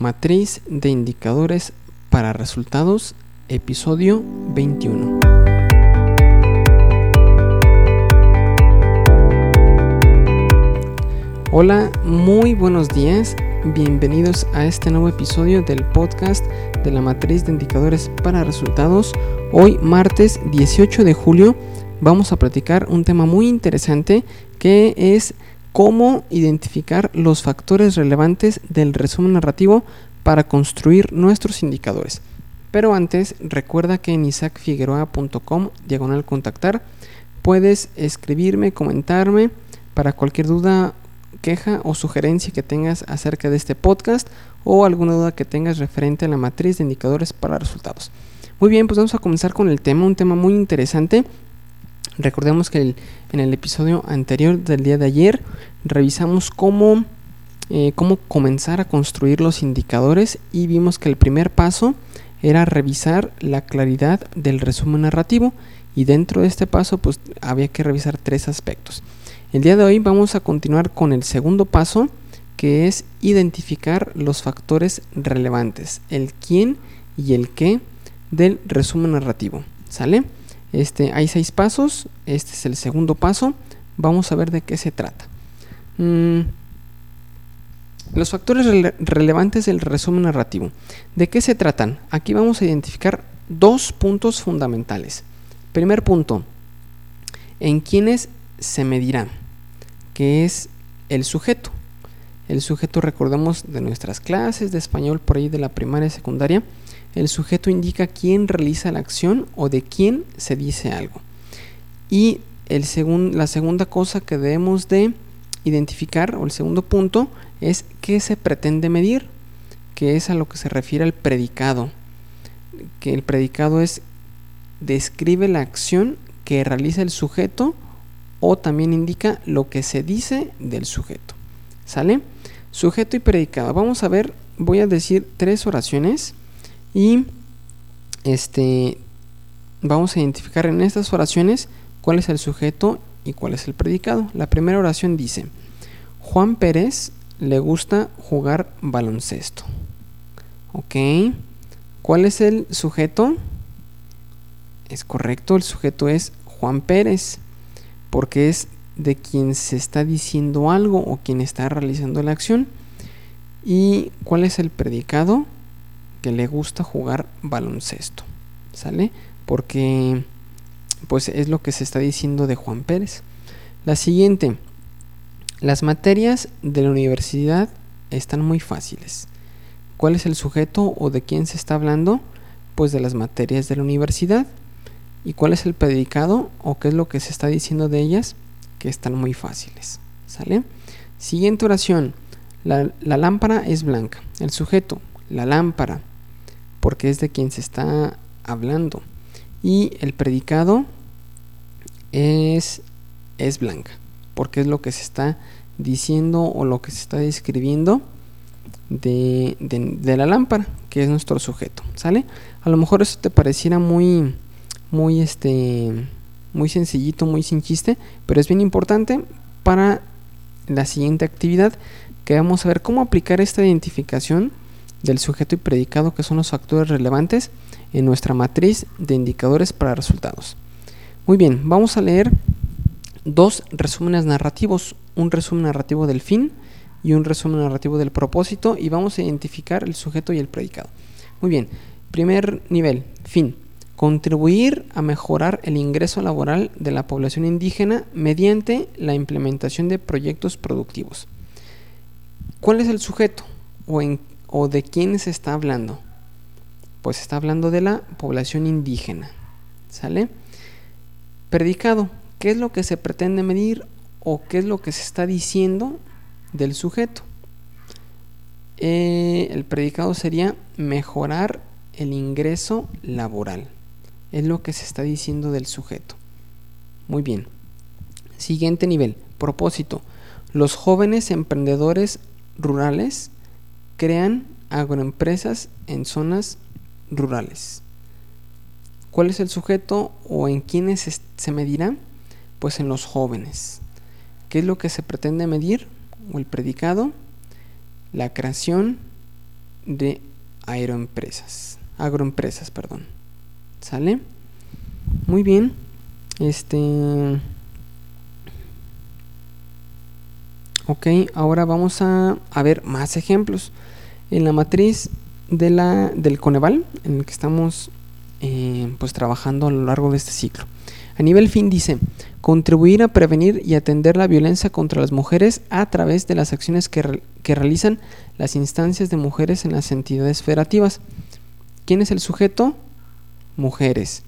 Matriz de indicadores para resultados, episodio 21. Hola, muy buenos días. Bienvenidos a este nuevo episodio del podcast de la matriz de indicadores para resultados. Hoy, martes 18 de julio, vamos a platicar un tema muy interesante que es cómo identificar los factores relevantes del resumen narrativo para construir nuestros indicadores. Pero antes, recuerda que en isaacfigueroa.com, diagonal contactar, puedes escribirme, comentarme para cualquier duda, queja o sugerencia que tengas acerca de este podcast o alguna duda que tengas referente a la matriz de indicadores para resultados. Muy bien, pues vamos a comenzar con el tema, un tema muy interesante Recordemos que en el episodio anterior del día de ayer revisamos cómo, eh, cómo comenzar a construir los indicadores y vimos que el primer paso era revisar la claridad del resumen narrativo y dentro de este paso pues había que revisar tres aspectos. El día de hoy vamos a continuar con el segundo paso que es identificar los factores relevantes, el quién y el qué del resumen narrativo. ¿Sale? Este, hay seis pasos, este es el segundo paso, vamos a ver de qué se trata. Mm, los factores relevantes del resumen narrativo. ¿De qué se tratan? Aquí vamos a identificar dos puntos fundamentales. Primer punto, en quiénes se medirá, que es el sujeto. El sujeto, recordemos de nuestras clases de español por ahí de la primaria y secundaria, el sujeto indica quién realiza la acción o de quién se dice algo. Y el la segunda cosa que debemos de identificar, o el segundo punto, es qué se pretende medir, que es a lo que se refiere al predicado. Que el predicado es describe la acción que realiza el sujeto o también indica lo que se dice del sujeto. ¿Sale? Sujeto y predicado. Vamos a ver, voy a decir tres oraciones y este, vamos a identificar en estas oraciones cuál es el sujeto y cuál es el predicado. La primera oración dice, Juan Pérez le gusta jugar baloncesto. Ok. ¿Cuál es el sujeto? Es correcto, el sujeto es Juan Pérez, porque es de quien se está diciendo algo o quien está realizando la acción. ¿Y cuál es el predicado? que le gusta jugar baloncesto, ¿sale? Porque pues es lo que se está diciendo de Juan Pérez. La siguiente, las materias de la universidad están muy fáciles. ¿Cuál es el sujeto o de quién se está hablando? Pues de las materias de la universidad. ¿Y cuál es el predicado o qué es lo que se está diciendo de ellas? Que están muy fáciles. ¿Sale? Siguiente oración. La, la lámpara es blanca. El sujeto, la lámpara porque es de quien se está hablando. Y el predicado es, es blanca, porque es lo que se está diciendo o lo que se está describiendo de, de, la lámpara, que es nuestro sujeto, ¿sale? A lo mejor eso te pareciera muy, muy, este, muy sencillito, muy sin chiste, pero es bien importante para la siguiente actividad que vamos a ver cómo aplicar esta identificación del sujeto y predicado que son los factores relevantes en nuestra matriz de indicadores para resultados. Muy bien, vamos a leer dos resúmenes narrativos, un resumen narrativo del fin y un resumen narrativo del propósito y vamos a identificar el sujeto y el predicado. Muy bien, primer nivel, fin. Contribuir a mejorar el ingreso laboral de la población indígena mediante la implementación de proyectos productivos. ¿Cuál es el sujeto o en ¿O de quién se está hablando? Pues está hablando de la población indígena. ¿Sale? Predicado. ¿Qué es lo que se pretende medir o qué es lo que se está diciendo del sujeto? Eh, el predicado sería mejorar el ingreso laboral. Es lo que se está diciendo del sujeto. Muy bien. Siguiente nivel. Propósito. Los jóvenes emprendedores rurales crean agroempresas en zonas rurales. ¿Cuál es el sujeto o en quiénes se medirá? Pues en los jóvenes. ¿Qué es lo que se pretende medir? O el predicado, la creación de aeroempresas, agroempresas, perdón. ¿Sale? Muy bien. Este Ok, ahora vamos a, ver más ejemplos. En la matriz de la, del Coneval, en el que estamos eh, pues trabajando a lo largo de este ciclo. A nivel fin dice, contribuir a prevenir y atender la violencia contra las mujeres a través de las acciones que, que realizan las instancias de mujeres en las entidades federativas. ¿Quién es el sujeto? Mujeres.